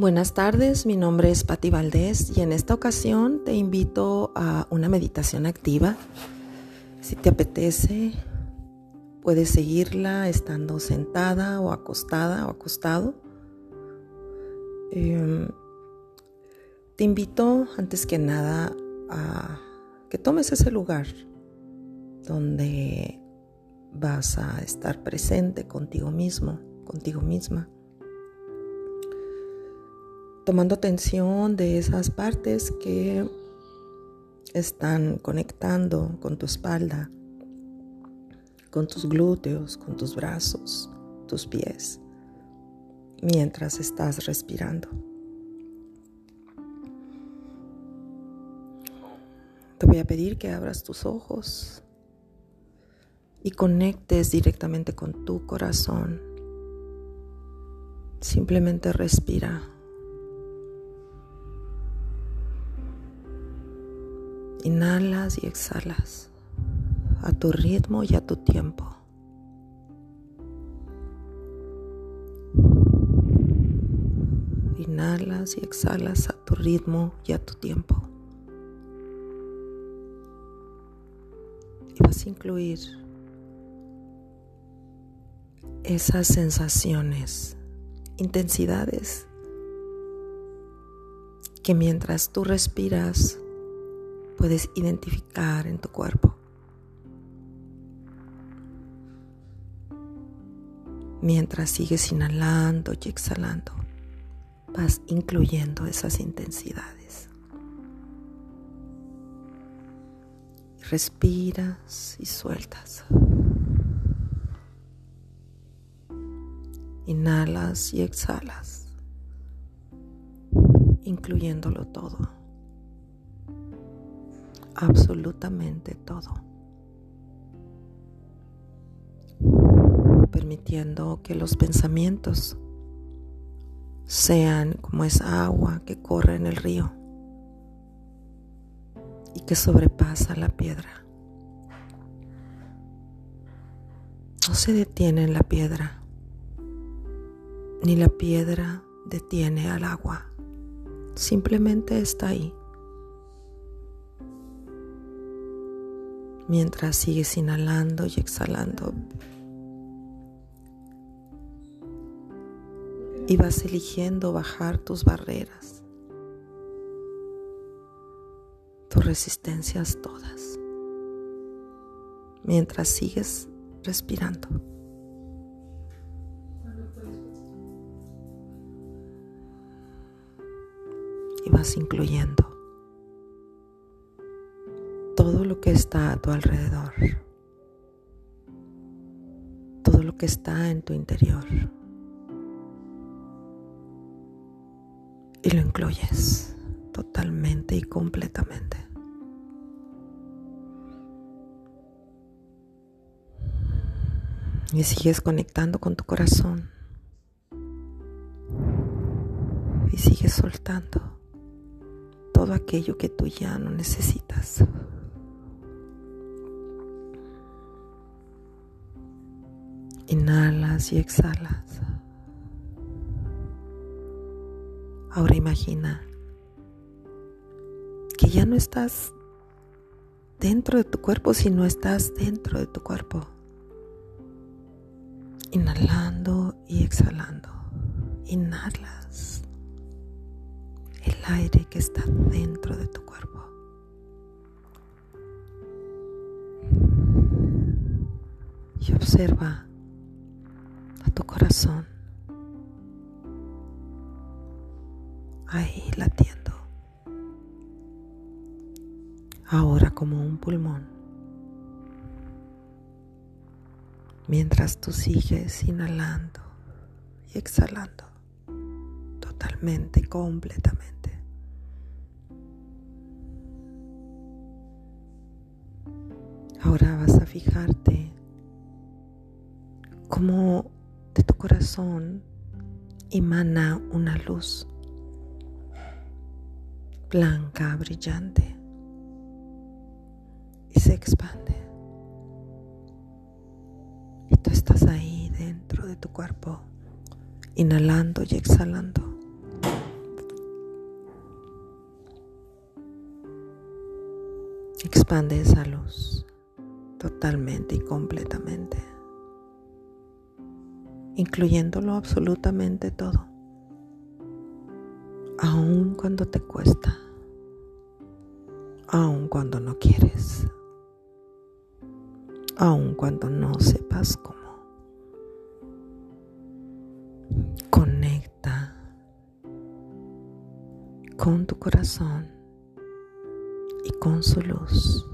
Buenas tardes, mi nombre es Patti Valdés y en esta ocasión te invito a una meditación activa. Si te apetece, puedes seguirla estando sentada o acostada o acostado. Em, te invito antes que nada a que tomes ese lugar donde vas a estar presente contigo mismo, contigo misma tomando atención de esas partes que están conectando con tu espalda, con tus glúteos, con tus brazos, tus pies, mientras estás respirando. Te voy a pedir que abras tus ojos y conectes directamente con tu corazón. Simplemente respira. Inhalas y exhalas a tu ritmo y a tu tiempo. Inhalas y exhalas a tu ritmo y a tu tiempo. Y vas a incluir esas sensaciones, intensidades que mientras tú respiras puedes identificar en tu cuerpo. Mientras sigues inhalando y exhalando, vas incluyendo esas intensidades. Respiras y sueltas. Inhalas y exhalas, incluyéndolo todo absolutamente todo, permitiendo que los pensamientos sean como esa agua que corre en el río y que sobrepasa la piedra. No se detiene en la piedra, ni la piedra detiene al agua, simplemente está ahí mientras sigues inhalando y exhalando. Y vas eligiendo bajar tus barreras, tus resistencias todas, mientras sigues respirando. Y vas incluyendo está a tu alrededor, todo lo que está en tu interior. Y lo incluyes totalmente y completamente. Y sigues conectando con tu corazón. Y sigues soltando todo aquello que tú ya no necesitas. Inhalas y exhalas. Ahora imagina que ya no estás dentro de tu cuerpo, sino estás dentro de tu cuerpo. Inhalando y exhalando. Inhalas el aire que está dentro de tu cuerpo. Y observa tu corazón. Ahí latiendo. Ahora como un pulmón. Mientras tú sigues inhalando y exhalando totalmente, completamente. Ahora vas a fijarte cómo corazón emana una luz blanca, brillante, y se expande. Y tú estás ahí dentro de tu cuerpo, inhalando y exhalando. Expande esa luz totalmente y completamente incluyéndolo absolutamente todo, aun cuando te cuesta, aun cuando no quieres, aun cuando no sepas cómo. Conecta con tu corazón y con su luz.